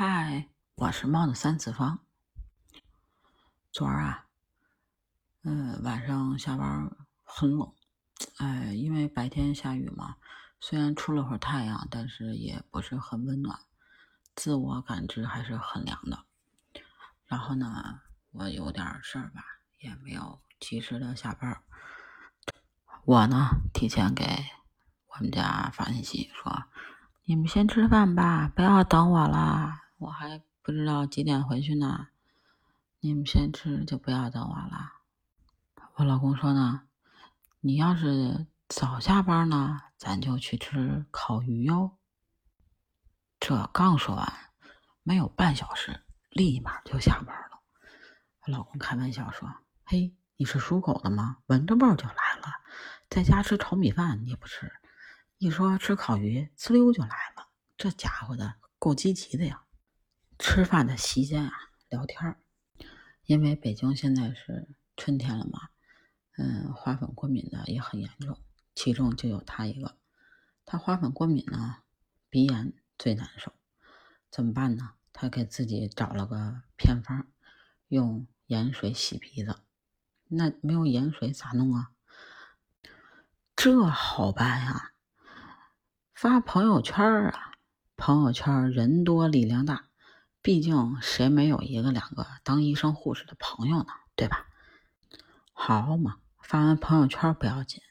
嗨，我是猫的三次方。昨儿啊，嗯，晚上下班很冷，哎，因为白天下雨嘛，虽然出了会儿太阳，但是也不是很温暖，自我感知还是很凉的。然后呢，我有点事儿吧，也没有及时的下班。我呢，提前给我们家发信息说：“你们先吃饭吧，不要等我了。”我还不知道几点回去呢，你们先吃，就不要等我了。我老公说呢，你要是早下班呢，咱就去吃烤鱼哟。这刚说完，没有半小时，立马就下班了。我老公开玩笑说：“嘿，你是属狗的吗？闻着味儿就来了。在家吃炒米饭你不吃，一说吃烤鱼，呲溜就来了。这家伙的够积极的呀！”吃饭的席间啊，聊天儿，因为北京现在是春天了嘛，嗯，花粉过敏的也很严重，其中就有他一个，他花粉过敏呢，鼻炎最难受，怎么办呢？他给自己找了个偏方，用盐水洗鼻子，那没有盐水咋弄啊？这好办呀，发朋友圈啊，朋友圈人多力量大。毕竟谁没有一个两个当医生护士的朋友呢？对吧？好嘛，发完朋友圈不要紧，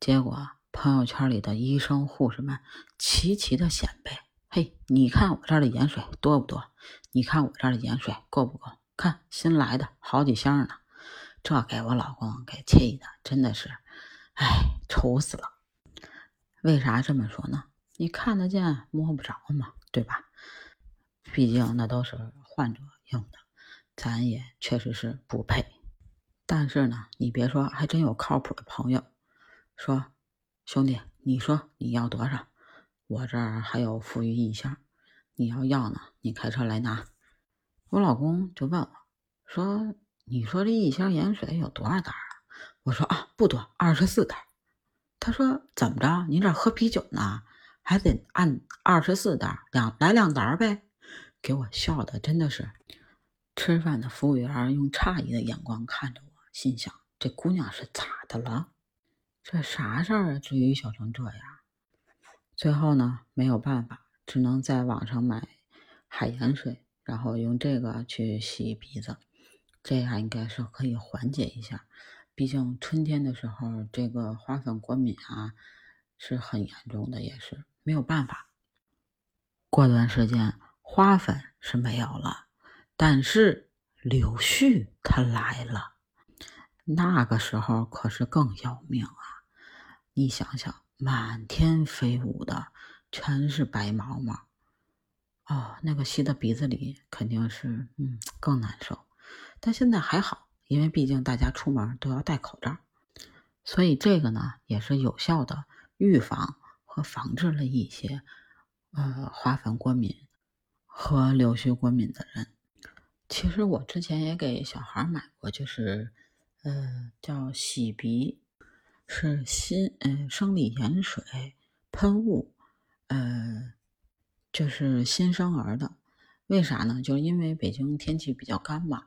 结果朋友圈里的医生护士们齐齐的显摆：“嘿，你看我这儿的盐水多不多？你看我这儿的盐水够不够？看新来的好几箱呢！”这给我老公给气的，真的是，哎，愁死了。为啥这么说呢？你看得见摸不着嘛，对吧？毕竟那都是患者用的，咱也确实是不配。但是呢，你别说，还真有靠谱的朋友说：“兄弟，你说你要多少？我这儿还有富余一箱，你要要呢，你开车来拿。”我老公就问我说：“你说这一箱盐水有多少袋啊？”我说：“啊，不多，二十四袋。”他说：“怎么着？您这喝啤酒呢？还得按二十四袋两来两袋呗？”给我笑的真的是，吃饭的服务员用诧异的眼光看着我，心想：这姑娘是咋的了？这啥事儿啊？至于笑成这样？最后呢，没有办法，只能在网上买海盐水，然后用这个去洗鼻子，这样应该是可以缓解一下。毕竟春天的时候，这个花粉过敏啊是很严重的，也是没有办法。过段时间。花粉是没有了，但是柳絮它来了，那个时候可是更要命啊！你想想，满天飞舞的全是白毛毛，哦，那个吸到鼻子里肯定是嗯更难受。但现在还好，因为毕竟大家出门都要戴口罩，所以这个呢也是有效的预防和防治了一些呃花粉过敏。和柳絮过敏的人，其实我之前也给小孩买过，就是，呃，叫洗鼻，是新，嗯，生理盐水喷雾，呃，就是新生儿的。为啥呢？就是因为北京天气比较干嘛，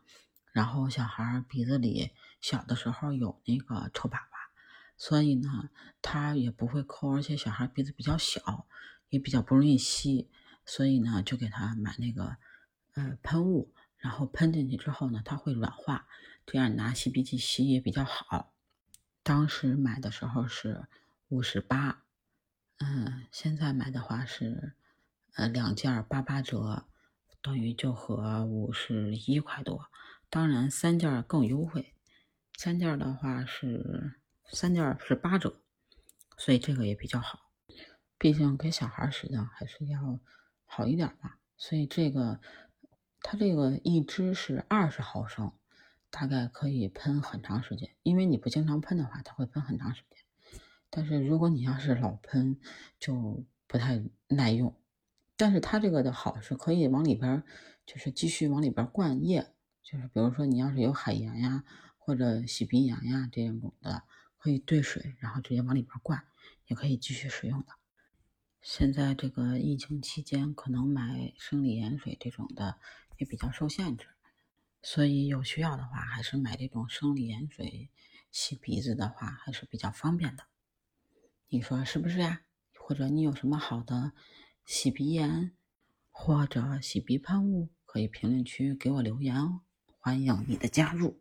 然后小孩鼻子里小的时候有那个臭粑粑，所以呢，他也不会抠，而且小孩鼻子比较小，也比较不容易吸。所以呢，就给他买那个呃喷雾，然后喷进去之后呢，它会软化，这样拿吸鼻器吸也比较好。当时买的时候是五十八，嗯，现在买的话是呃两件八八折，等于就合五十一块多。当然三件更优惠，三件的话是三件是八折，所以这个也比较好。毕竟给小孩使的还是要。好一点吧，所以这个它这个一支是二十毫升，大概可以喷很长时间。因为你不经常喷的话，它会喷很长时间。但是如果你要是老喷，就不太耐用。但是它这个的好是可以往里边，就是继续往里边灌液，就是比如说你要是有海盐呀，或者洗鼻炎呀这种的，可以兑水，然后直接往里边灌，也可以继续使用的。现在这个疫情期间，可能买生理盐水这种的也比较受限制，所以有需要的话，还是买这种生理盐水洗鼻子的话，还是比较方便的。你说是不是呀？或者你有什么好的洗鼻盐或者洗鼻喷雾，可以评论区给我留言哦，欢迎你的加入。